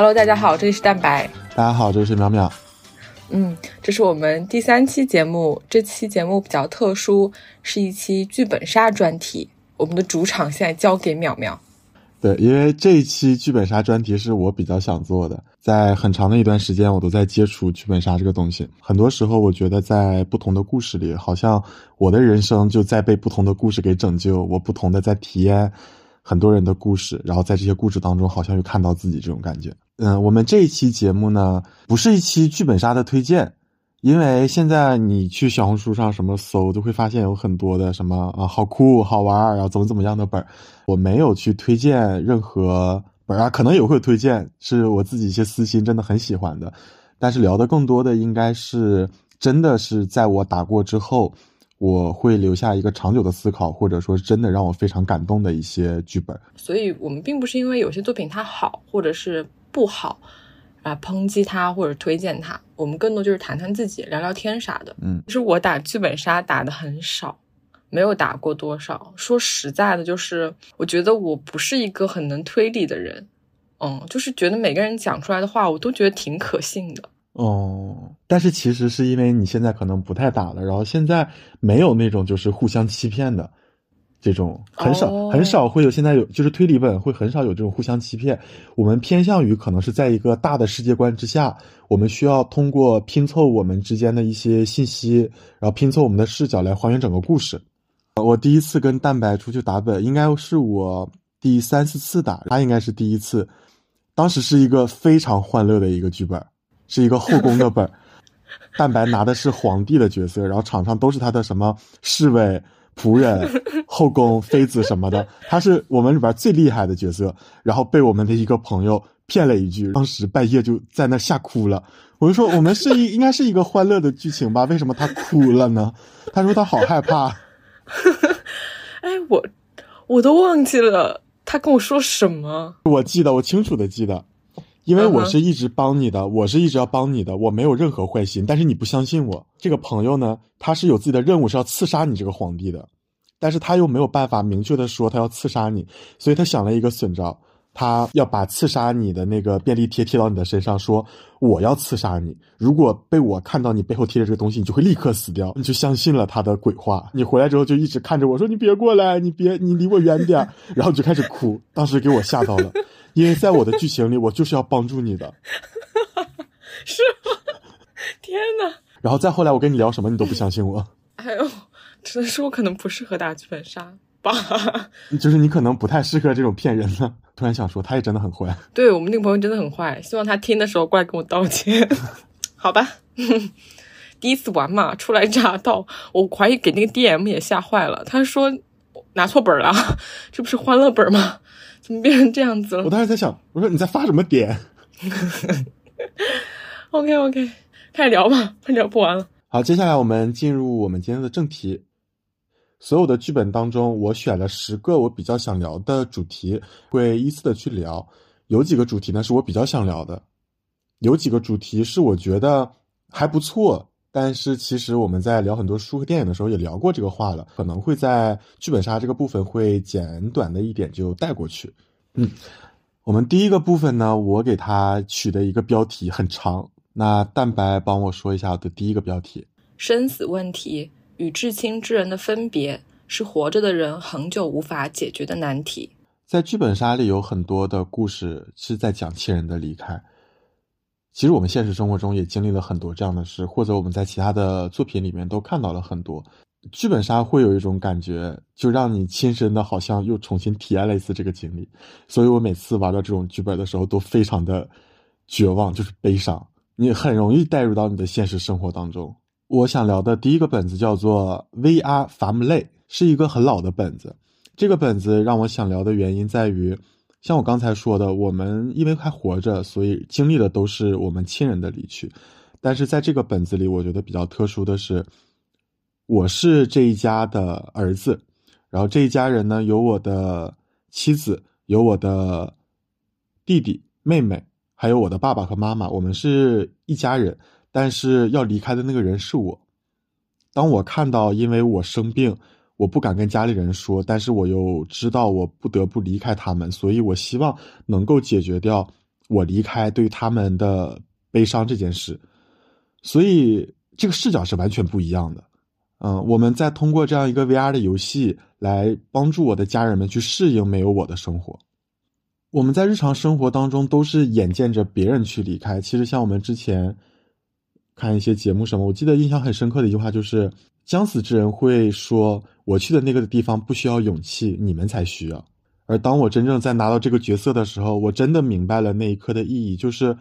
Hello，大家好，这里是蛋白。大家好，这里是淼淼。嗯，这是我们第三期节目。这期节目比较特殊，是一期剧本杀专题。我们的主场现在交给淼淼。对，因为这一期剧本杀专题是我比较想做的，在很长的一段时间，我都在接触剧本杀这个东西。很多时候，我觉得在不同的故事里，好像我的人生就在被不同的故事给拯救，我不同的在体验很多人的故事，然后在这些故事当中，好像又看到自己这种感觉。嗯，我们这一期节目呢，不是一期剧本杀的推荐。因为现在你去小红书上什么搜，都会发现有很多的什么啊好酷好玩，然后怎么怎么样的本儿。我没有去推荐任何本儿啊，可能也会推荐，是我自己一些私心真的很喜欢的。但是聊的更多的应该是真的是在我打过之后，我会留下一个长久的思考，或者说真的让我非常感动的一些剧本。所以我们并不是因为有些作品它好或者是不好。啊，抨击他或者推荐他，我们更多就是谈谈自己，聊聊天啥的。嗯，其实我打剧本杀打的很少，没有打过多少。说实在的，就是我觉得我不是一个很能推理的人。嗯，就是觉得每个人讲出来的话，我都觉得挺可信的。哦，但是其实是因为你现在可能不太打了，然后现在没有那种就是互相欺骗的。这种很少、哦、很少会有，现在有就是推理本会很少有这种互相欺骗。我们偏向于可能是在一个大的世界观之下，我们需要通过拼凑我们之间的一些信息，然后拼凑我们的视角来还原整个故事。我第一次跟蛋白出去打本，应该是我第三四次打，他应该是第一次。当时是一个非常欢乐的一个剧本，是一个后宫的本。蛋白拿的是皇帝的角色，然后场上都是他的什么侍卫。仆人、后宫、妃子什么的，他是我们里边最厉害的角色。然后被我们的一个朋友骗了一句，当时半夜就在那吓哭了。我就说我们是一 应该是一个欢乐的剧情吧？为什么他哭了呢？他说他好害怕。哎，我我都忘记了他跟我说什么。我记得，我清楚的记得，因为我是一直帮你的，我是一直要帮你的，我没有任何坏心。但是你不相信我，这个朋友呢，他是有自己的任务，是要刺杀你这个皇帝的。但是他又没有办法明确的说他要刺杀你，所以他想了一个损招，他要把刺杀你的那个便利贴贴到你的身上，说我要刺杀你，如果被我看到你背后贴着这个东西，你就会立刻死掉。你就相信了他的鬼话，你回来之后就一直看着我说你别过来，你别你离我远点，然后就开始哭，当时给我吓到了，因为在我的剧情里我就是要帮助你的，是吗？天哪！然后再后来我跟你聊什么你都不相信我，哎呦。只能说我可能不适合打剧本杀吧，就是你可能不太适合这种骗人的。突然想说，他也真的很坏。对我们那个朋友真的很坏，希望他听的时候过来跟我道歉，好吧？第一次玩嘛，初来乍到，我怀疑给那个 DM 也吓坏了。他说拿错本了，这不是欢乐本吗？怎 么变成这样子了？我当时在想，我说你在发什么癫？OK OK，开始聊吧，快聊不完了。好，接下来我们进入我们今天的正题。所有的剧本当中，我选了十个我比较想聊的主题，会依次的去聊。有几个主题呢是我比较想聊的，有几个主题是我觉得还不错，但是其实我们在聊很多书和电影的时候也聊过这个话了，可能会在剧本杀这个部分会简短的一点就带过去。嗯，我们第一个部分呢，我给它取的一个标题很长，那蛋白帮我说一下我的第一个标题：生死问题。与至亲之人的分别是活着的人恒久无法解决的难题。在剧本杀里有很多的故事是在讲亲人的离开。其实我们现实生活中也经历了很多这样的事，或者我们在其他的作品里面都看到了很多。剧本杀会有一种感觉，就让你亲身的好像又重新体验了一次这个经历。所以我每次玩到这种剧本的时候都非常的绝望，就是悲伤。你很容易带入到你的现实生活当中。我想聊的第一个本子叫做《VR 伐木类》，是一个很老的本子。这个本子让我想聊的原因在于，像我刚才说的，我们因为还活着，所以经历的都是我们亲人的离去。但是在这个本子里，我觉得比较特殊的是，我是这一家的儿子，然后这一家人呢，有我的妻子，有我的弟弟、妹妹，还有我的爸爸和妈妈，我们是一家人，但是要离开的那个人是我。当我看到因为我生病，我不敢跟家里人说，但是我又知道我不得不离开他们，所以我希望能够解决掉我离开对他们的悲伤这件事。所以这个视角是完全不一样的。嗯，我们在通过这样一个 VR 的游戏来帮助我的家人们去适应没有我的生活。我们在日常生活当中都是眼见着别人去离开。其实像我们之前看一些节目什么，我记得印象很深刻的一句话就是：“将死之人会说，我去的那个地方不需要勇气，你们才需要。”而当我真正在拿到这个角色的时候，我真的明白了那一刻的意义，就是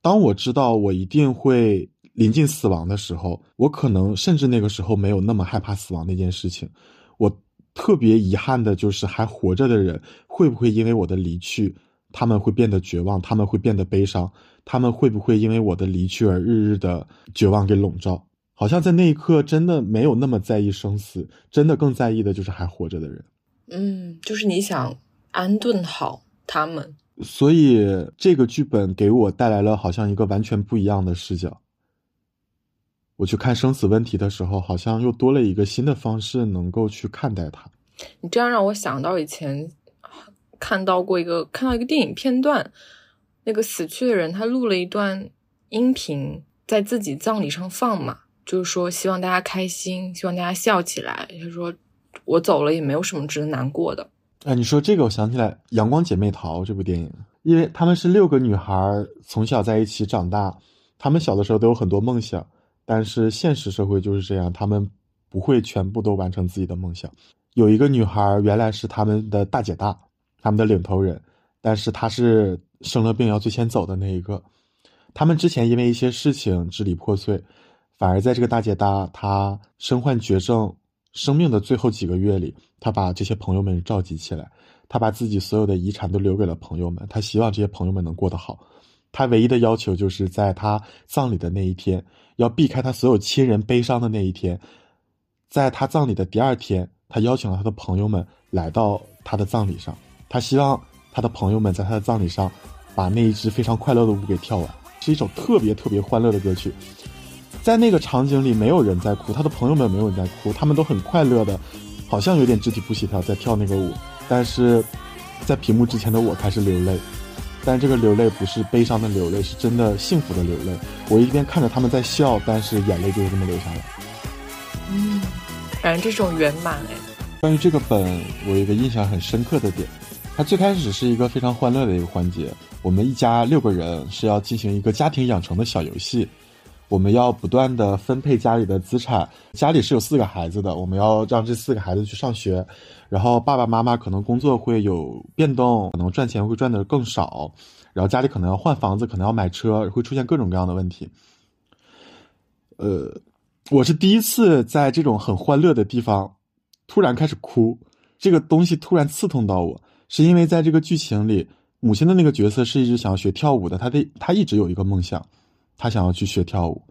当我知道我一定会。临近死亡的时候，我可能甚至那个时候没有那么害怕死亡那件事情。我特别遗憾的就是还活着的人会不会因为我的离去，他们会变得绝望，他们会变得悲伤，他们会不会因为我的离去而日日的绝望给笼罩？好像在那一刻真的没有那么在意生死，真的更在意的就是还活着的人。嗯，就是你想安顿好他们，所以这个剧本给我带来了好像一个完全不一样的视角。我去看生死问题的时候，好像又多了一个新的方式能够去看待它。你这样让我想到以前看到过一个看到一个电影片段，那个死去的人他录了一段音频在自己葬礼上放嘛，就是说希望大家开心，希望大家笑起来。他说我走了也没有什么值得难过的。哎，你说这个，我想起来《阳光姐妹淘》这部电影，因为她们是六个女孩从小在一起长大，她们小的时候都有很多梦想。但是现实社会就是这样，她们不会全部都完成自己的梦想。有一个女孩原来是他们的大姐大，他们的领头人，但是她是生了病要最先走的那一个。他们之前因为一些事情支离破碎，反而在这个大姐大她身患绝症、生命的最后几个月里，她把这些朋友们召集起来，她把自己所有的遗产都留给了朋友们，她希望这些朋友们能过得好。她唯一的要求就是在她葬礼的那一天。要避开他所有亲人悲伤的那一天，在他葬礼的第二天，他邀请了他的朋友们来到他的葬礼上。他希望他的朋友们在他的葬礼上把那一支非常快乐的舞给跳完，是一首特别特别欢乐的歌曲。在那个场景里，没有人在哭，他的朋友们没有人在哭，他们都很快乐的，好像有点肢体不协调在跳那个舞。但是在屏幕之前的我开始流泪。但这个流泪不是悲伤的流泪，是真的幸福的流泪。我一边看着他们在笑，但是眼泪就是这么流下来。嗯，感觉这种圆满哎。关于这个本，我有一个印象很深刻的点，它最开始是一个非常欢乐的一个环节。我们一家六个人是要进行一个家庭养成的小游戏。我们要不断的分配家里的资产，家里是有四个孩子的，我们要让这四个孩子去上学，然后爸爸妈妈可能工作会有变动，可能赚钱会赚的更少，然后家里可能要换房子，可能要买车，会出现各种各样的问题。呃，我是第一次在这种很欢乐的地方突然开始哭，这个东西突然刺痛到我，是因为在这个剧情里，母亲的那个角色是一直想要学跳舞的，她的她一直有一个梦想。他想要去学跳舞，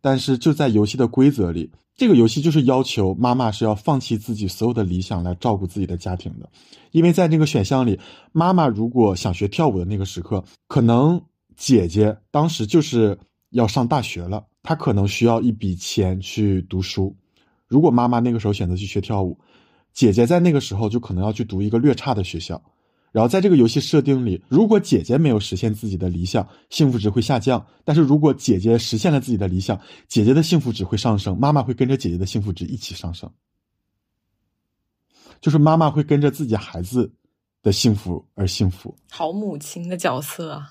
但是就在游戏的规则里，这个游戏就是要求妈妈是要放弃自己所有的理想来照顾自己的家庭的。因为在这个选项里，妈妈如果想学跳舞的那个时刻，可能姐姐当时就是要上大学了，她可能需要一笔钱去读书。如果妈妈那个时候选择去学跳舞，姐姐在那个时候就可能要去读一个略差的学校。然后在这个游戏设定里，如果姐姐没有实现自己的理想，幸福值会下降；但是如果姐姐实现了自己的理想，姐姐的幸福值会上升，妈妈会跟着姐姐的幸福值一起上升。就是妈妈会跟着自己孩子的幸福而幸福。好母亲的角色啊！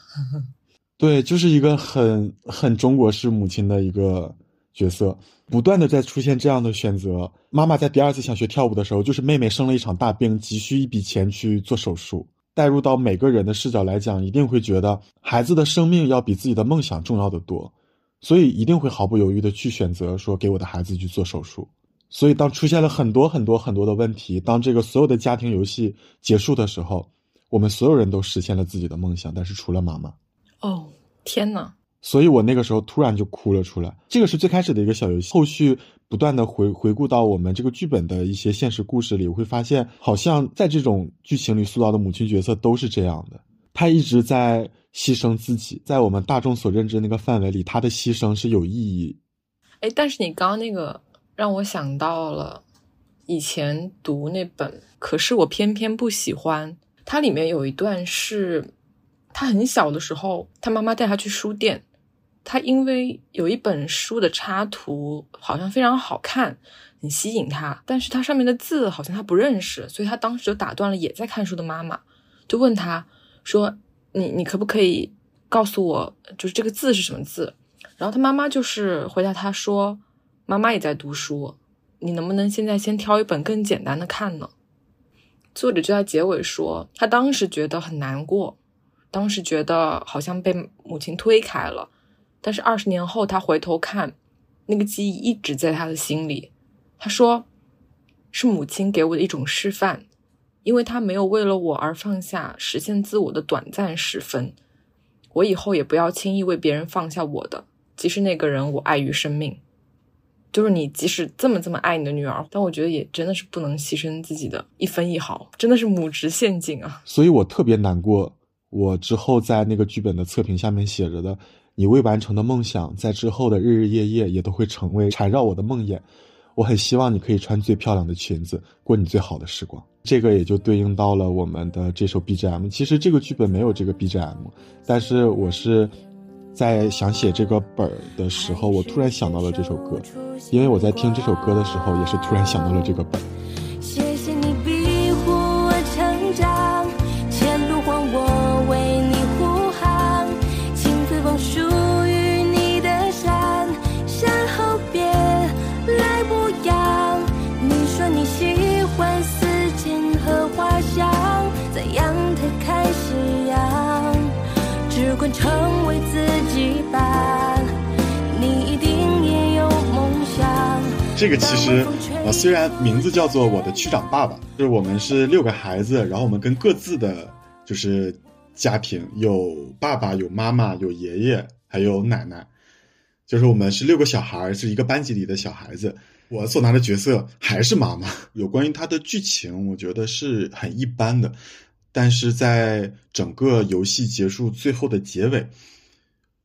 对，就是一个很很中国式母亲的一个角色，不断的在出现这样的选择。妈妈在第二次想学跳舞的时候，就是妹妹生了一场大病，急需一笔钱去做手术。带入到每个人的视角来讲，一定会觉得孩子的生命要比自己的梦想重要的多，所以一定会毫不犹豫的去选择说给我的孩子去做手术。所以当出现了很多很多很多的问题，当这个所有的家庭游戏结束的时候，我们所有人都实现了自己的梦想，但是除了妈妈。哦，天哪！所以我那个时候突然就哭了出来。这个是最开始的一个小游戏，后续不断的回回顾到我们这个剧本的一些现实故事里，我会发现，好像在这种剧情里塑造的母亲角色都是这样的。她一直在牺牲自己，在我们大众所认知那个范围里，他的牺牲是有意义。哎，但是你刚刚那个让我想到了以前读那本，可是我偏偏不喜欢。它里面有一段是，他很小的时候，他妈妈带他去书店，他因为有一本书的插图好像非常好看，很吸引他，但是它上面的字好像他不认识，所以他当时就打断了也在看书的妈妈，就问他说：“你你可不可以告诉我，就是这个字是什么字？”然后他妈妈就是回答他说：“妈妈也在读书，你能不能现在先挑一本更简单的看呢？”作者就在结尾说，他当时觉得很难过，当时觉得好像被母亲推开了，但是二十年后他回头看，那个记忆一直在他的心里。他说：“是母亲给我的一种示范，因为他没有为了我而放下实现自我的短暂时分，我以后也不要轻易为别人放下我的。”即使那个人我爱于生命，就是你，即使这么这么爱你的女儿，但我觉得也真的是不能牺牲自己的一分一毫，真的是母职陷阱啊！所以我特别难过。我之后在那个剧本的测评下面写着的，你未完成的梦想，在之后的日日夜夜也都会成为缠绕我的梦魇。我很希望你可以穿最漂亮的裙子，过你最好的时光。这个也就对应到了我们的这首 BGM。其实这个剧本没有这个 BGM，但是我是。在想写这个本儿的时候，我突然想到了这首歌，因为我在听这首歌的时候，也是突然想到了这个本儿成为自己吧，你一定也有梦想。这个其实，呃，虽然名字叫做《我的区长爸爸》，就是我们是六个孩子，然后我们跟各自的就是家庭有爸爸、有妈妈、有爷爷，还有奶奶，就是我们是六个小孩，是一个班级里的小孩子。我所拿的角色还是妈妈。有关于他的剧情，我觉得是很一般的，但是在整个游戏结束最后的结尾，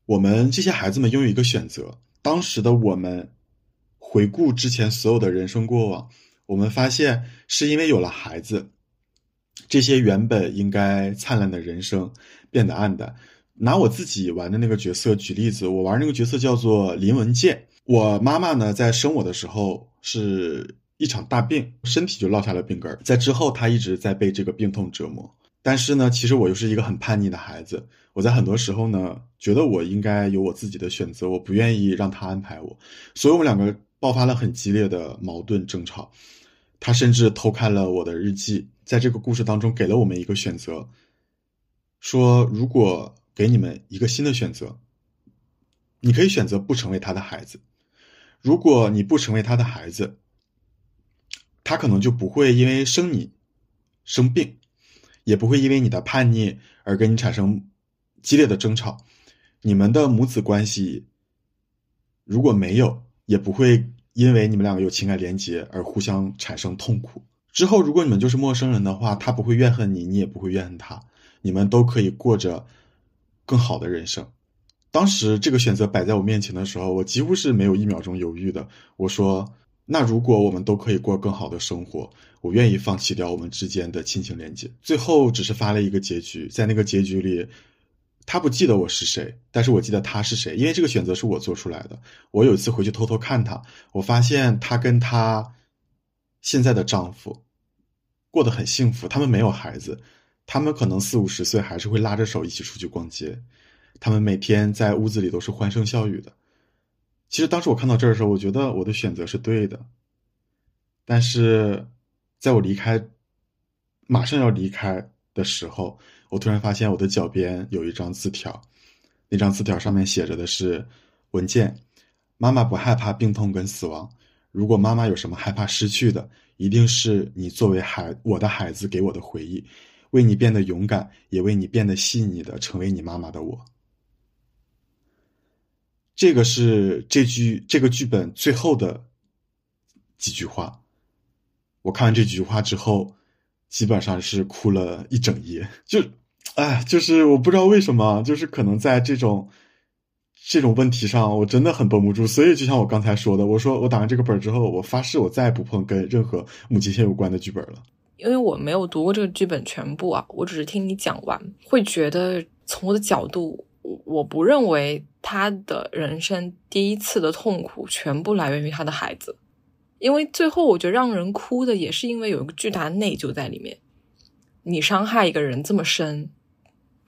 我们这些孩子们拥有一个选择。当时的我们。回顾之前所有的人生过往，我们发现是因为有了孩子，这些原本应该灿烂的人生变得暗淡。拿我自己玩的那个角色举例子，我玩那个角色叫做林文健。我妈妈呢，在生我的时候是一场大病，身体就落下了病根在之后，他一直在被这个病痛折磨。但是呢，其实我又是一个很叛逆的孩子，我在很多时候呢，觉得我应该有我自己的选择，我不愿意让他安排我，所以我们两个。爆发了很激烈的矛盾争吵，他甚至偷看了我的日记，在这个故事当中给了我们一个选择，说如果给你们一个新的选择，你可以选择不成为他的孩子，如果你不成为他的孩子，他可能就不会因为生你生病，也不会因为你的叛逆而跟你产生激烈的争吵，你们的母子关系如果没有。也不会因为你们两个有情感连接而互相产生痛苦。之后，如果你们就是陌生人的话，他不会怨恨你，你也不会怨恨他，你们都可以过着更好的人生。当时这个选择摆在我面前的时候，我几乎是没有一秒钟犹豫的。我说：“那如果我们都可以过更好的生活，我愿意放弃掉我们之间的亲情连接。”最后只是发了一个结局，在那个结局里。他不记得我是谁，但是我记得他是谁，因为这个选择是我做出来的。我有一次回去偷偷看他，我发现他跟他现在的丈夫过得很幸福，他们没有孩子，他们可能四五十岁还是会拉着手一起出去逛街，他们每天在屋子里都是欢声笑语的。其实当时我看到这儿的时候，我觉得我的选择是对的，但是在我离开，马上要离开的时候。我突然发现我的脚边有一张字条，那张字条上面写着的是：“文件，妈妈不害怕病痛跟死亡。如果妈妈有什么害怕失去的，一定是你作为孩我的孩子给我的回忆，为你变得勇敢，也为你变得细腻的成为你妈妈的我。”这个是这句这个剧本最后的几句话。我看完这几句话之后，基本上是哭了一整夜，就。哎，就是我不知道为什么，就是可能在这种这种问题上，我真的很绷不住。所以就像我刚才说的，我说我打完这个本之后，我发誓我再也不碰跟任何母亲线有关的剧本了。因为我没有读过这个剧本全部啊，我只是听你讲完，会觉得从我的角度，我我不认为他的人生第一次的痛苦全部来源于他的孩子，因为最后我觉得让人哭的也是因为有一个巨大的内疚在里面。你伤害一个人这么深，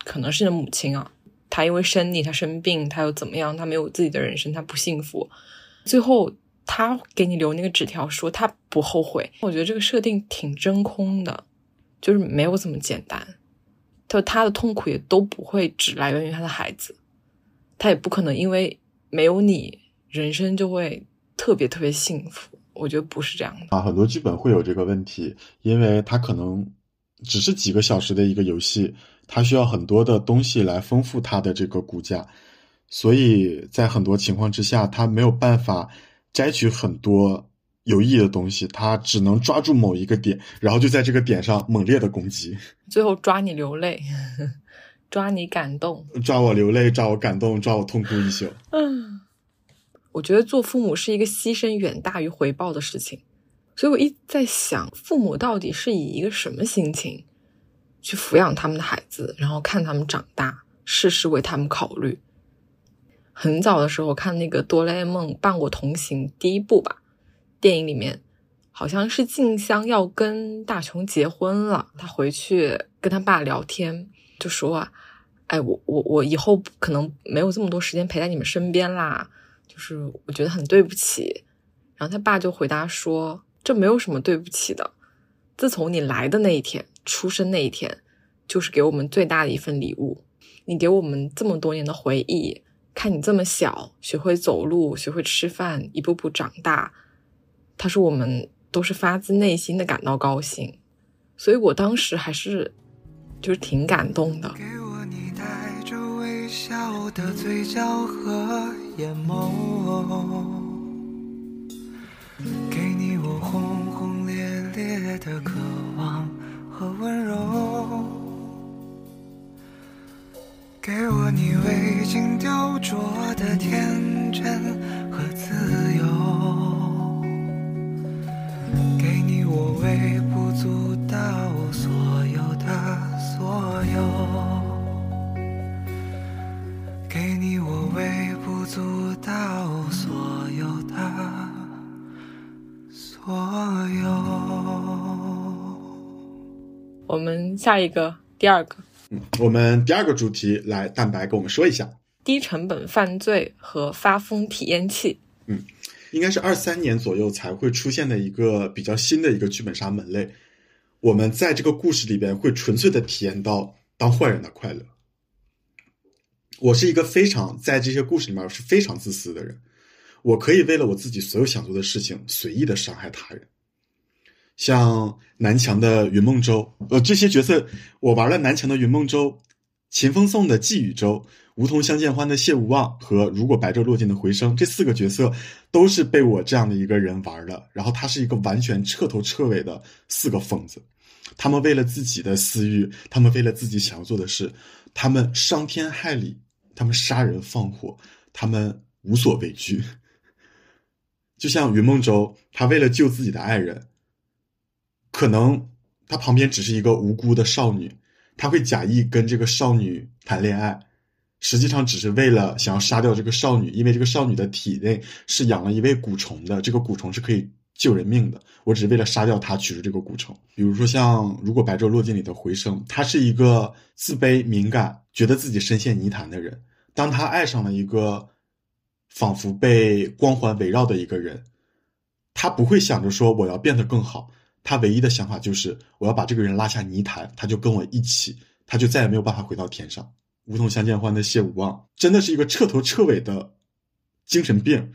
可能是你的母亲啊，她因为生你，她生病，她又怎么样？她没有自己的人生，她不幸福。最后，她给你留那个纸条，说她不后悔。我觉得这个设定挺真空的，就是没有这么简单。他他的痛苦也都不会只来源于他的孩子，他也不可能因为没有你，人生就会特别特别幸福。我觉得不是这样的啊，很多剧本会有这个问题，因为他可能只是几个小时的一个游戏，他需要很多的东西来丰富他的这个骨架，所以在很多情况之下，他没有办法摘取很多有意义的东西，他只能抓住某一个点，然后就在这个点上猛烈的攻击，最后抓你流泪，抓你感动。抓我流泪，抓我感动，抓我痛哭一宿。嗯，我觉得做父母是一个牺牲远大于回报的事情，所以我一直在想，父母到底是以一个什么心情去抚养他们的孩子，然后看他们长大，事事为他们考虑。很早的时候看那个《哆啦 A 梦伴我同行》第一部吧，电影里面好像是静香要跟大雄结婚了，他回去跟他爸聊天，就说啊，哎，我我我以后可能没有这么多时间陪在你们身边啦，就是我觉得很对不起。然后他爸就回答说，这没有什么对不起的，自从你来的那一天，出生那一天，就是给我们最大的一份礼物。你给我们这么多年的回忆，看你这么小，学会走路，学会吃饭，一步步长大。他说我们都是发自内心的感到高兴，所以我当时还是就是挺感动的。给我你带着微笑的嘴角和眼眸，给你我轰轰烈烈的渴望和温柔，给我你未经雕琢的天真和自由。给你我微不足道所有的所有，给你我微不足道所有的所有。我们下一个第二个嗯我们第二个主题来，蛋白跟我们说一下，低成本犯罪和发疯体验器。应该是二三年左右才会出现的一个比较新的一个剧本杀门类。我们在这个故事里边会纯粹的体验到当坏人的快乐。我是一个非常在这些故事里面是非常自私的人，我可以为了我自己所有想做的事情随意的伤害他人。像南墙的云梦舟，呃，这些角色我玩了南墙的云梦舟、秦风颂的寄语舟、梧桐相见欢的谢无望和如果白昼落尽的回声，这四个角色都是被我这样的一个人玩的。然后他是一个完全彻头彻尾的四个疯子，他们为了自己的私欲，他们为了自己想要做的事，他们伤天害理，他们杀人放火，他们无所畏惧。就像云梦舟，他为了救自己的爱人，可能他旁边只是一个无辜的少女，他会假意跟这个少女谈恋爱，实际上只是为了想要杀掉这个少女，因为这个少女的体内是养了一位蛊虫的，这个蛊虫是可以救人命的。我只是为了杀掉她，取出这个蛊虫。比如说像《如果白昼落尽》里的回声，他是一个自卑、敏感，觉得自己深陷泥潭的人。当他爱上了一个仿佛被光环围绕的一个人，他不会想着说我要变得更好，他唯一的想法就是我要把这个人拉下泥潭，他就跟我一起，他就再也没有办法回到天上。梧桐相见欢的谢无望，真的是一个彻头彻尾的精神病，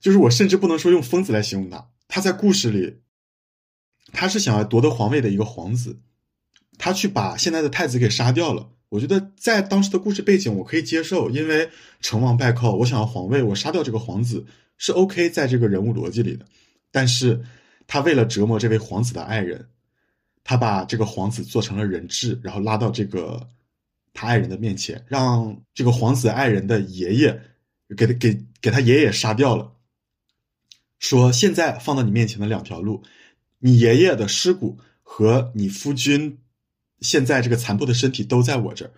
就是我甚至不能说用疯子来形容他。他在故事里，他是想要夺得皇位的一个皇子，他去把现在的太子给杀掉了。我觉得在当时的故事背景我可以接受，因为成王败寇，我想要皇位，我杀掉这个皇子是 OK，在这个人物逻辑里的。但是他为了折磨这位皇子的爱人，他把这个皇子做成了人质，然后拉到这个他爱人的面前，让这个皇子爱人的爷爷给他给给他爷爷杀掉了。说现在放到你面前的两条路，你爷爷的尸骨和你夫君现在这个残破的身体都在我这儿，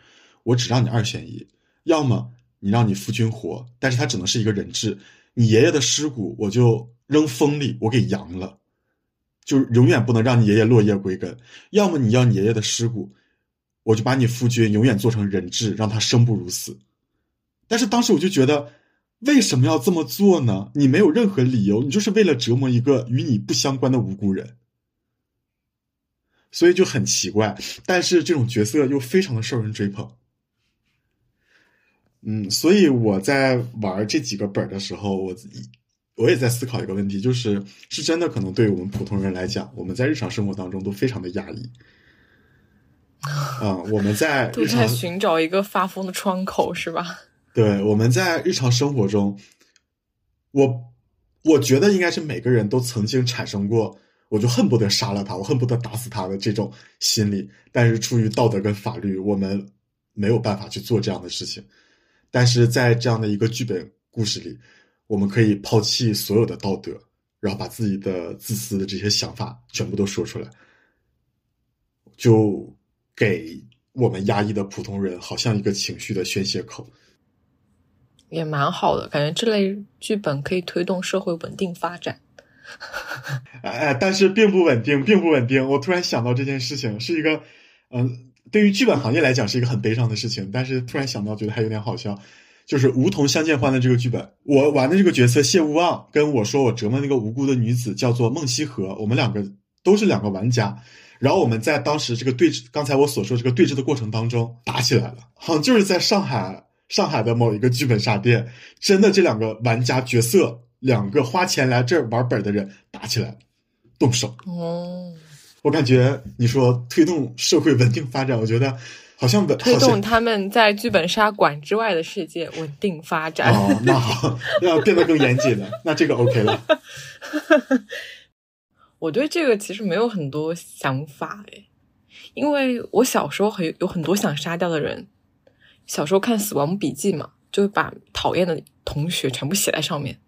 我只让你二选一，要么你让你夫君活，但是他只能是一个人质，你爷爷的尸骨我就扔风里，我给扬了，就永远不能让你爷爷落叶归根；要么你要你爷爷的尸骨，我就把你夫君永远做成人质，让他生不如死。但是当时我就觉得。为什么要这么做呢？你没有任何理由，你就是为了折磨一个与你不相关的无辜人，所以就很奇怪。但是这种角色又非常的受人追捧。嗯，所以我在玩这几个本的时候，我自己我也在思考一个问题，就是是真的可能对于我们普通人来讲，我们在日常生活当中都非常的压抑。啊，我们在 都在寻找一个发疯的窗口，是吧？对，我们在日常生活中，我我觉得应该是每个人都曾经产生过，我就恨不得杀了他，我恨不得打死他的这种心理。但是出于道德跟法律，我们没有办法去做这样的事情。但是在这样的一个剧本故事里，我们可以抛弃所有的道德，然后把自己的自私的这些想法全部都说出来，就给我们压抑的普通人，好像一个情绪的宣泄口。也蛮好的，感觉这类剧本可以推动社会稳定发展。哎，但是并不稳定，并不稳定。我突然想到这件事情，是一个，嗯，对于剧本行业来讲是一个很悲伤的事情。但是突然想到，觉得还有点好笑，就是《梧桐相见欢》的这个剧本，我玩的这个角色谢无望，跟我说我折磨那个无辜的女子叫做孟西河，我们两个都是两个玩家。然后我们在当时这个对峙，刚才我所说这个对峙的过程当中打起来了，好像就是在上海。上海的某一个剧本杀店，真的这两个玩家角色，两个花钱来这儿玩本的人打起来了，动手。哦，我感觉你说推动社会稳定发展，我觉得好像稳推动他们在剧本杀馆之外的世界稳定发展。哦，那好，要变得更严谨了，那这个 OK 了。我对这个其实没有很多想法诶，因为我小时候很有很多想杀掉的人。小时候看《死亡笔记》嘛，就会把讨厌的同学全部写在上面。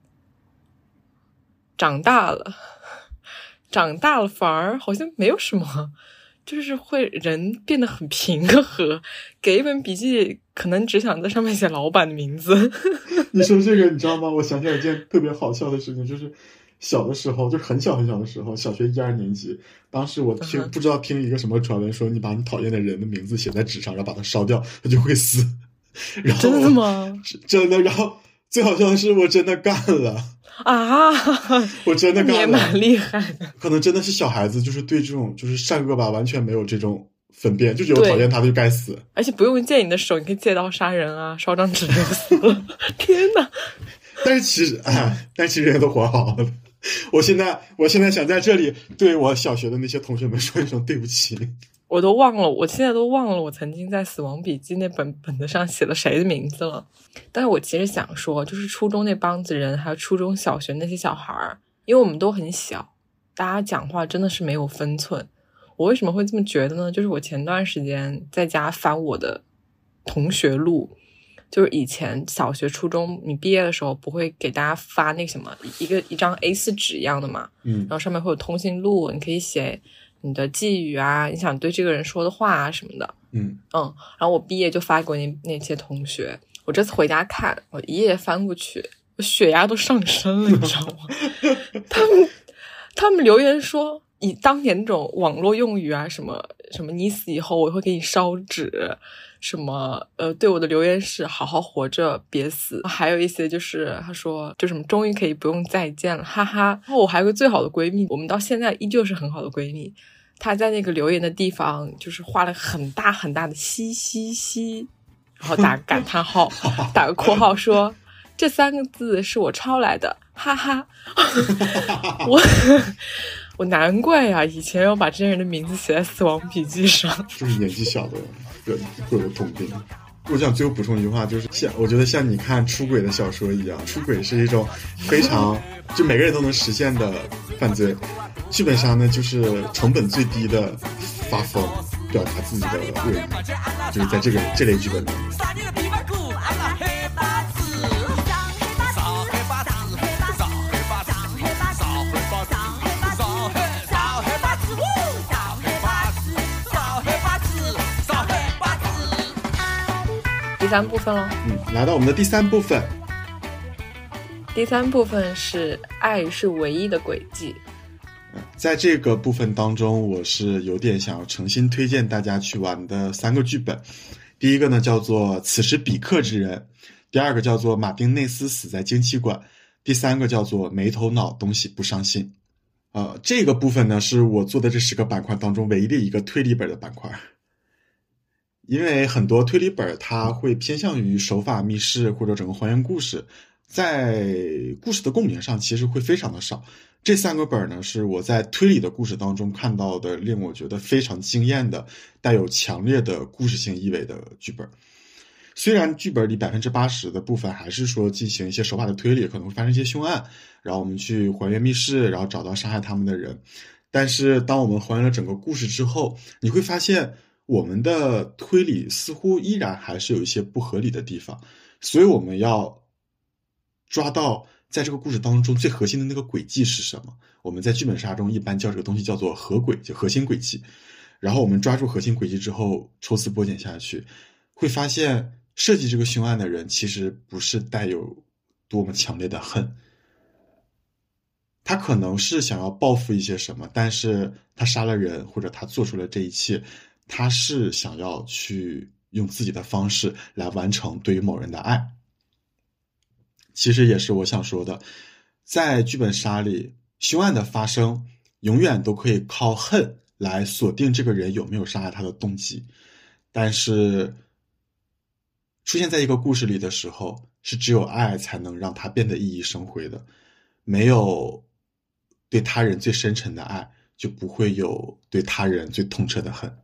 长大了，长大了反而好像没有什么，就是会人变得很平和。给一本笔记，可能只想在上面写老板的名字。你说这个，你知道吗？我想起来一件特别好笑的事情，就是小的时候，就很小很小的时候，小学一二年级，当时我听不知道听一个什么传闻，说你把你讨厌的人的名字写在纸上，然后把它烧掉，它就会死。然后真的吗？真的。然后最好笑的是，我真的干了啊！我真的干了，也蛮厉害的。可能真的是小孩子，就是对这种就是善恶吧，完全没有这种分辨，就觉得讨厌他就该死。而且不用借你的手，你可以借刀杀人啊，烧张纸就死了。天呐。但是其实，但其实人都活好了。我现在，我现在想在这里对我小学的那些同学们说一声对不起。我都忘了，我现在都忘了我曾经在《死亡笔记》那本本子上写了谁的名字了。但是我其实想说，就是初中那帮子人，还有初中小学那些小孩儿，因为我们都很小，大家讲话真的是没有分寸。我为什么会这么觉得呢？就是我前段时间在家翻我的同学录，就是以前小学、初中你毕业的时候不会给大家发那什么一个一张 A 四纸一样的嘛，嗯，然后上面会有通讯录，你可以写。你的寄语啊，你想对这个人说的话啊什么的，嗯嗯，然后我毕业就发给那那些同学。我这次回家看，我一页翻过去，我血压都上升了，你知道吗？他们他们留言说，以当年那种网络用语啊，什么什么，你死以后我会给你烧纸，什么呃，对我的留言是好好活着，别死。还有一些就是他说，就什么终于可以不用再见了，哈哈。然后我还有个最好的闺蜜，我们到现在依旧是很好的闺蜜。他在那个留言的地方，就是画了很大很大的“嘻嘻嘻”，然后打个感叹号，打个括号说这三个字是我抄来的，哈哈。我我难怪呀，以前要把这些人的名字写在死亡笔记上，就是年纪小的人会有通病。我想最后补充一句话，就是像我觉得像你看出轨的小说一样，出轨是一种非常就每个人都能实现的犯罪。剧本杀呢，就是成本最低的发疯。表达自己的恶意，就是在这个这类剧本里。第三部分喽。嗯，来到我们的第三部分，第三部分是爱是唯一的轨迹。在这个部分当中，我是有点想要诚心推荐大家去玩的三个剧本。第一个呢叫做《此时彼刻之人》，第二个叫做《马丁内斯死在精气馆》，第三个叫做《没头脑东西不伤心》。呃，这个部分呢是我做的这十个板块当中唯一的一个推理本的板块。因为很多推理本它会偏向于手法密室或者整个还原故事，在故事的共鸣上其实会非常的少。这三个本儿呢，是我在推理的故事当中看到的，令我觉得非常惊艳的，带有强烈的故事性意味的剧本。虽然剧本里百分之八十的部分还是说进行一些手法的推理，可能会发生一些凶案，然后我们去还原密室，然后找到杀害他们的人。但是当我们还原了整个故事之后，你会发现我们的推理似乎依然还是有一些不合理的地方，所以我们要抓到。在这个故事当中，最核心的那个轨迹是什么？我们在剧本杀中一般叫这个东西叫做核轨，就核心轨迹。然后我们抓住核心轨迹之后，抽丝剥茧下去，会发现设计这个凶案的人其实不是带有多么强烈的恨，他可能是想要报复一些什么，但是他杀了人或者他做出了这一切，他是想要去用自己的方式来完成对于某人的爱。其实也是我想说的，在剧本杀里，凶案的发生永远都可以靠恨来锁定这个人有没有杀害他的动机，但是出现在一个故事里的时候，是只有爱才能让他变得熠熠生辉的，没有对他人最深沉的爱，就不会有对他人最痛彻的恨。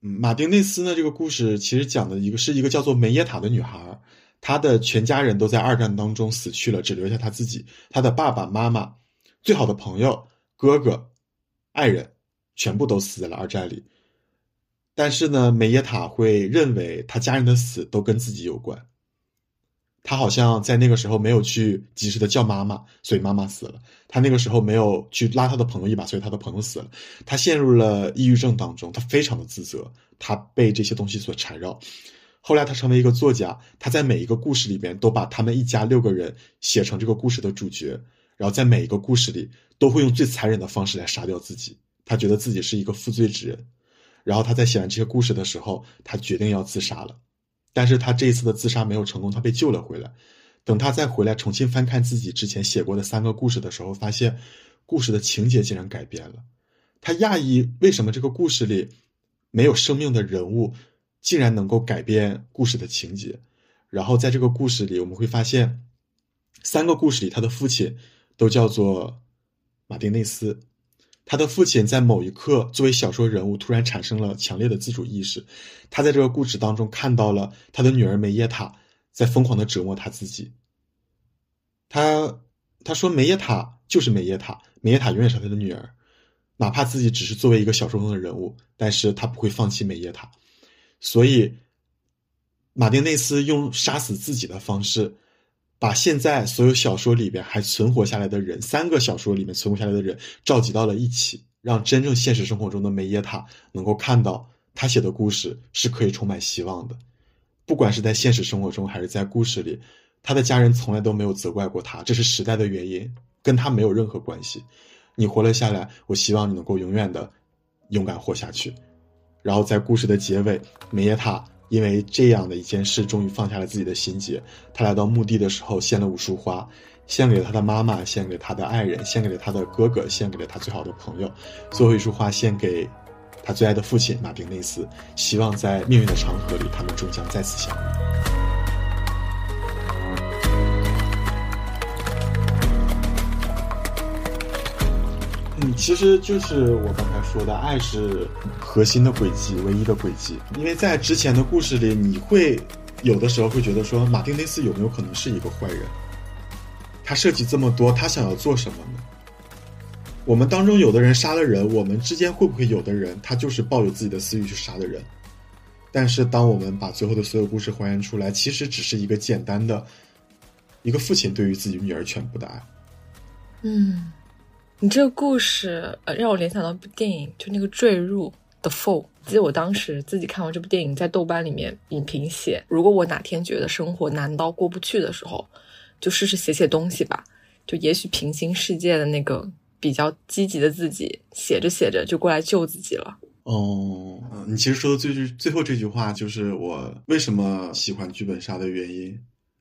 嗯，马丁内斯呢？这个故事其实讲的一个是一个叫做梅耶塔的女孩。她的全家人都在二战当中死去了，只留下她自己。她的爸爸妈妈、最好的朋友、哥哥、爱人，全部都死在了二战里。但是呢，梅耶塔会认为他家人的死都跟自己有关。他好像在那个时候没有去及时的叫妈妈，所以妈妈死了。他那个时候没有去拉他的朋友一把，所以他的朋友死了。他陷入了抑郁症当中，他非常的自责，他被这些东西所缠绕。后来他成为一个作家，他在每一个故事里边都把他们一家六个人写成这个故事的主角，然后在每一个故事里都会用最残忍的方式来杀掉自己。他觉得自己是一个负罪之人，然后他在写完这些故事的时候，他决定要自杀了。但是他这一次的自杀没有成功，他被救了回来。等他再回来重新翻看自己之前写过的三个故事的时候，发现故事的情节竟然改变了。他讶异为什么这个故事里没有生命的人物。竟然能够改变故事的情节，然后在这个故事里，我们会发现，三个故事里他的父亲都叫做马丁内斯，他的父亲在某一刻作为小说人物突然产生了强烈的自主意识，他在这个故事当中看到了他的女儿梅耶塔在疯狂的折磨他自己，他他说梅耶塔就是梅耶塔，梅耶塔永远是他的女儿，哪怕自己只是作为一个小说中的人物，但是他不会放弃梅耶塔。所以，马丁内斯用杀死自己的方式，把现在所有小说里边还存活下来的人，三个小说里面存活下来的人召集到了一起，让真正现实生活中的梅耶塔能够看到他写的故事是可以充满希望的。不管是在现实生活中还是在故事里，他的家人从来都没有责怪过他，这是时代的原因，跟他没有任何关系。你活了下来，我希望你能够永远的勇敢活下去。然后在故事的结尾，梅耶塔因为这样的一件事，终于放下了自己的心结。他来到墓地的时候，献了五束花，献给了他的妈妈，献给了他的爱人，献给了他的哥哥，献给了他最好的朋友。最后一束花献给他最爱的父亲马丁内斯，希望在命运的长河里，他们终将再次相遇。其实就是我刚才说的，爱是核心的轨迹，唯一的轨迹。因为在之前的故事里，你会有的时候会觉得说，马丁内斯有没有可能是一个坏人？他设计这么多，他想要做什么呢？我们当中有的人杀了人，我们之间会不会有的人他就是抱有自己的私欲去杀的人？但是当我们把最后的所有故事还原出来，其实只是一个简单的一个父亲对于自己女儿全部的爱。嗯，你这个故事呃让我联想到一部电影，就那个坠入 The Fall。记得我当时自己看完这部电影，在豆瓣里面影评写，如果我哪天觉得生活难到过不去的时候，就试试写写东西吧。就也许平行世界的那个比较积极的自己，写着写着就过来救自己了。哦，嗯你其实说的最最最后这句话，就是我为什么喜欢剧本杀的原因。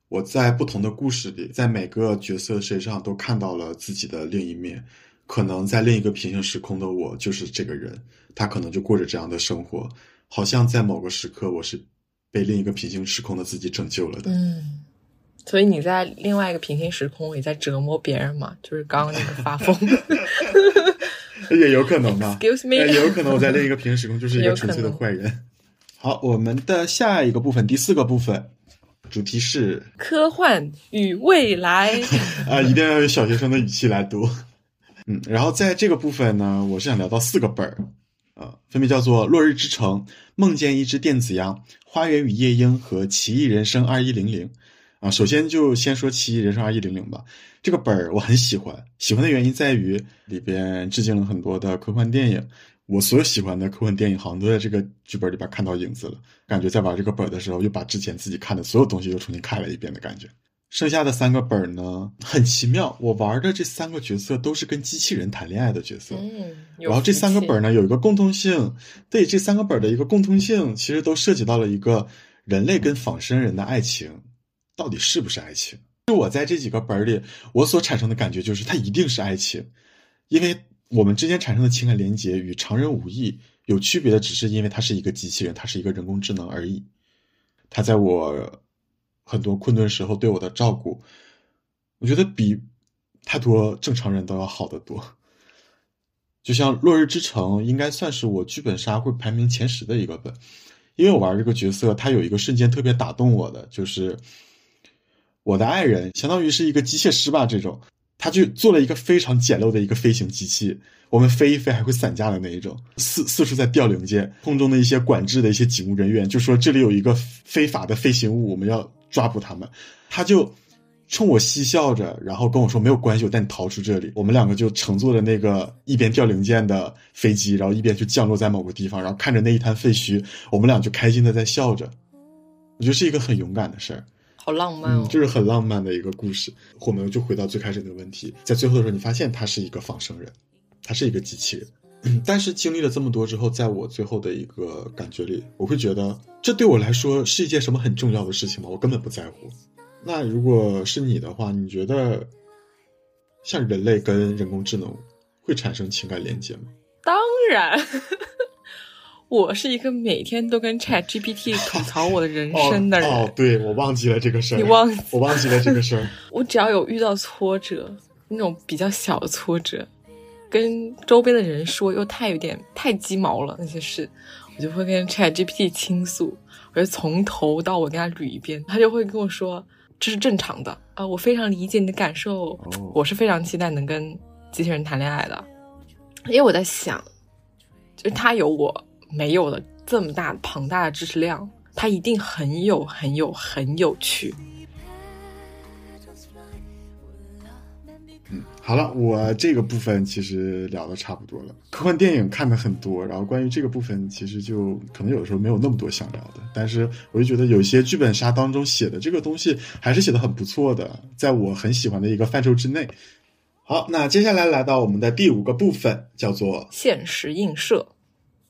我在不同的故事里，在每个角色身上都看到了自己的另一面。可能在另一个平行时空的我就是这个人，他可能就过着这样的生活，好像在某个时刻我是被另一个平行时空的自己拯救了的。嗯，所以你在另外一个平行时空也在折磨别人嘛？就是刚刚那个发疯。也有可能吧 Excuse me 哎也有可能我在另一个平行时空就是一个纯粹的坏人。好，我们的下一个部分，第四个部分，主题是科幻与未来。啊，一定要用小学生的语气来读。嗯，然后在这个部分呢，我是想聊到四个本儿，啊，分别叫做《落日之城》《梦见一只电子羊》《花园与夜莺》和《奇异人生二一零零》。啊，首先就先说《奇异人生二一零零》吧。这个本儿我很喜欢，喜欢的原因在于里边致敬了很多的科幻电影。我所有喜欢的科幻电影好像都在这个剧本里边看到影子了，感觉在玩这个本的时候，又把之前自己看的所有东西又重新看了一遍的感觉。剩下的三个本儿呢，很奇妙，我玩的这三个角色都是跟机器人谈恋爱的角色。嗯，然后这三个本儿呢有一个共通性，对这三个本儿的一个共通性，其实都涉及到了一个人类跟仿生人的爱情，到底是不是爱情？就我在这几个本儿里，我所产生的感觉就是它一定是爱情，因为我们之间产生的情感连接与常人无异，有区别的只是因为它是一个机器人，它是一个人工智能而已。它在我很多困顿时候对我的照顾，我觉得比太多正常人都要好得多。就像《落日之城》应该算是我剧本杀会排名前十的一个本，因为我玩这个角色，他有一个瞬间特别打动我的，就是我的爱人相当于是一个机械师吧，这种。他就做了一个非常简陋的一个飞行机器，我们飞一飞还会散架的那一种，四四处在掉零件，空中的一些管制的一些警务人员就说这里有一个非法的飞行物，我们要抓捕他们，他就冲我嬉笑着，然后跟我说没有关系，我带你逃出这里。我们两个就乘坐着那个一边掉零件的飞机，然后一边去降落在某个地方，然后看着那一滩废墟，我们俩就开心的在笑着。我觉得是一个很勇敢的事儿。好浪漫哦嗯，。就是很浪漫的一个故事。我们就回到最开始那个问题，在最后的时候，你发现他是一个仿生人，他是一个机器人。嗯 但是经历了这么多之后，在我最后的一个感觉里，我会觉得这对我来说是一件什么很重要的事情吗？我根本不在乎。那如果是你的话，你觉得像人类跟人工智能会产生情感连接吗？当然，我是一个每天都跟 Chat GPT 吐槽我的人生的人。哦，哦对我忘记了这个事儿，你忘记我忘记了这个事儿。我只要有遇到挫折，那种比较小的挫折，跟周边的人说又太有点太鸡毛了那些事，我就会跟 Chat GPT 倾诉，我就从头到尾跟他捋一遍，他就会跟我说这是正常的啊，我非常理解你的感受，哦我是非常期待能跟机器人谈恋爱的，因为我在想，就是他有我没有的这么大庞大的知识量，他一定很有很有很有趣。好了，我这个部分其实聊的差不多了。科幻电影看的很多，然后关于这个部分，其实就可能有的时候没有那么多想聊的。但是我就觉得有些剧本杀当中写的这个东西还是写的很不错的，在我很喜欢的一个范畴之内。好，那接下来来到我们的第五个部分，叫做现实映射，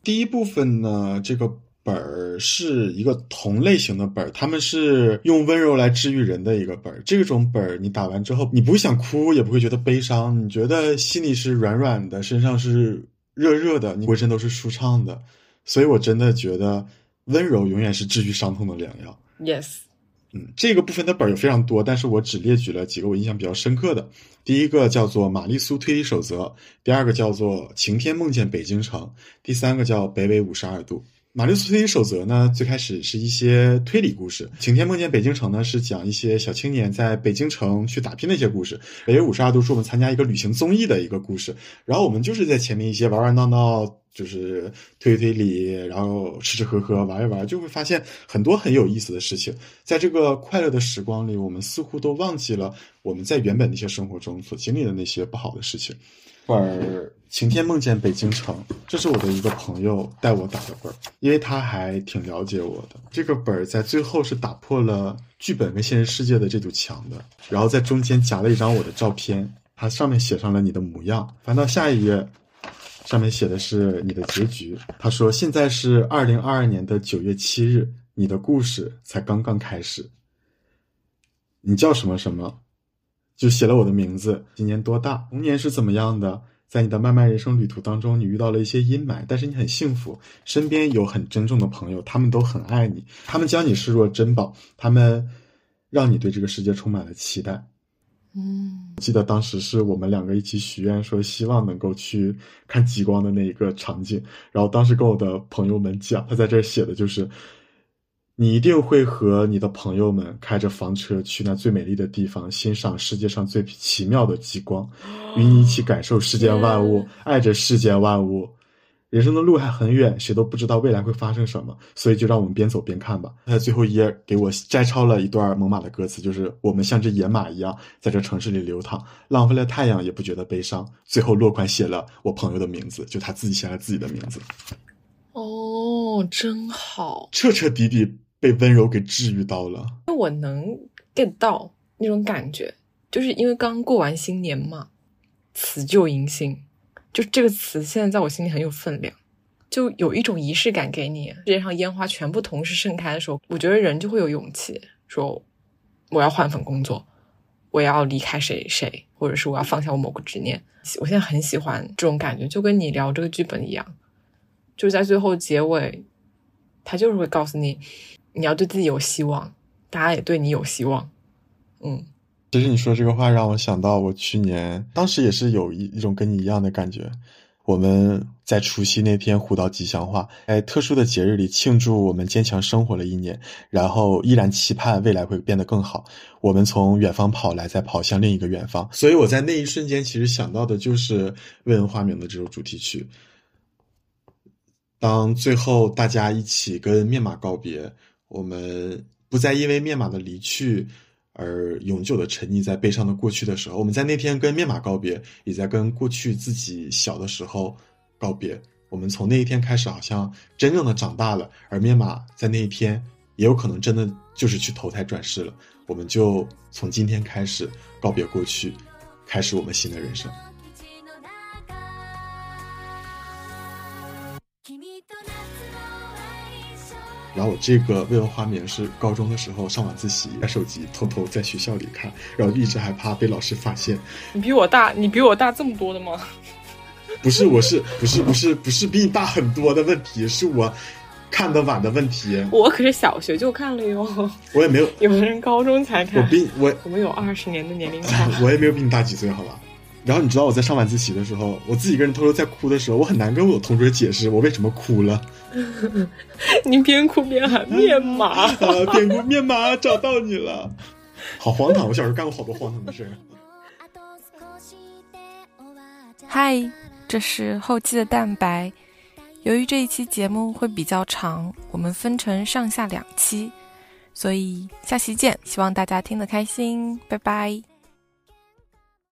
第一部分呢，这个本儿是一个同类型的本儿，他们是用温柔来治愈人的一个本儿。这种本儿你打完之后，你不会想哭，也不会觉得悲伤，你觉得心里是软软的，身上是热热的，你浑身都是舒畅的。所以我真的觉得温柔永远是治愈伤痛的良药。Yes，嗯，这个部分的本儿有非常多，但是我只列举了几个我印象比较深刻的。第一个叫做《玛丽苏推理守则》，第二个叫做《晴天梦见北京城》，第三个叫《北纬五十二度》。马利斯推理守则呢，最开始是一些推理故事。晴天梦见北京城呢，是讲一些小青年在北京城去打拼的一些故事。北纬五十二度是我们参加一个旅行综艺的一个故事。然后我们就是在前面一些玩玩闹闹，就是推推理，然后吃吃喝喝，玩一玩，就会发现很多很有意思的事情。在这个快乐的时光里，我们似乎都忘记了我们在原本那些生活中所经历的那些不好的事情。本儿晴天梦见北京城，这是我的一个朋友带我打的本儿，因为他还挺了解我的。这个本儿在最后是打破了剧本跟现实世界的这堵墙的，然后在中间夹了一张我的照片，它上面写上了你的模样。翻到下一页，上面写的是你的结局。他说现在是二零二二年的九月七日，你的故事才刚刚开始。你叫什么什么？就写了我的名字，今年多大，童年是怎么样的？在你的漫漫人生旅途当中，你遇到了一些阴霾，但是你很幸福，身边有很珍重的朋友，他们都很爱你，他们将你视若珍宝，他们让你对这个世界充满了期待。嗯，记得当时是我们两个一起许愿，说希望能够去看极光的那一个场景，然后当时跟我的朋友们讲，他在这儿写的就是。你一定会和你的朋友们开着房车去那最美丽的地方，欣赏世界上最奇妙的极光，与你一起感受世间万物，爱着世间万物。人生的路还很远，谁都不知道未来会发生什么，所以就让我们边走边看吧。他在最后一页给我摘抄了一段猛犸的歌词，就是我们像只野马一样在这城市里流淌，浪费了太阳也不觉得悲伤。最后落款写了我朋友的名字，就他自己写了自己的名字，哦，真好，彻彻底底。被温柔给治愈到了，因为我能 get 到那种感觉，就是因为刚过完新年嘛，辞旧迎新，就这个词现在在我心里很有分量，就有一种仪式感给你。世界上烟花全部同时盛开的时候，我觉得人就会有勇气说，我要换份工作，我要离开谁谁，或者是我要放下我某个执念。我现在很喜欢这种感觉，就跟你聊这个剧本一样，就是在最后结尾，他就是会告诉你。你要对自己有希望，大家也对你有希望。嗯，其实你说这个话让我想到，我去年当时也是有一一种跟你一样的感觉。我们在除夕那天互道吉祥话，在特殊的节日里庆祝我们坚强生活了一年，然后依然期盼未来会变得更好。我们从远方跑来，再跑向另一个远方。所以我在那一瞬间，其实想到的就是《未闻花名》的这首主题曲。当最后大家一起跟面马告别。我们不再因为面马的离去而永久的沉溺在悲伤的过去的时候，我们在那天跟面马告别，也在跟过去自己小的时候告别。我们从那一天开始，好像真正的长大了，而面马在那一天也有可能真的就是去投胎转世了。我们就从今天开始告别过去，开始我们新的人生。然后我这个未闻花名是高中的时候上晚自习带手机偷偷在学校里看，然后一直害怕被老师发现。你比我大，你比我大这么多的吗？不是，我是不是不是不是比你大很多的问题，是我看的晚的问题。我可是小学就看了哟。我也没有，有的人高中才看。我比我我们有二十年的年龄差。我也没有比你大几岁，好吧？然后你知道我在上晚自习的时候，我自己一个人偷偷在哭的时候，我很难跟我的同桌解释我为什么哭了。你边哭边喊面麻，啊，边哭面麻找到你了，好荒唐！我小时候干过好多荒唐的事。嗨，这是后期的蛋白。由于这一期节目会比较长，我们分成上下两期，所以下期见。希望大家听得开心，拜拜。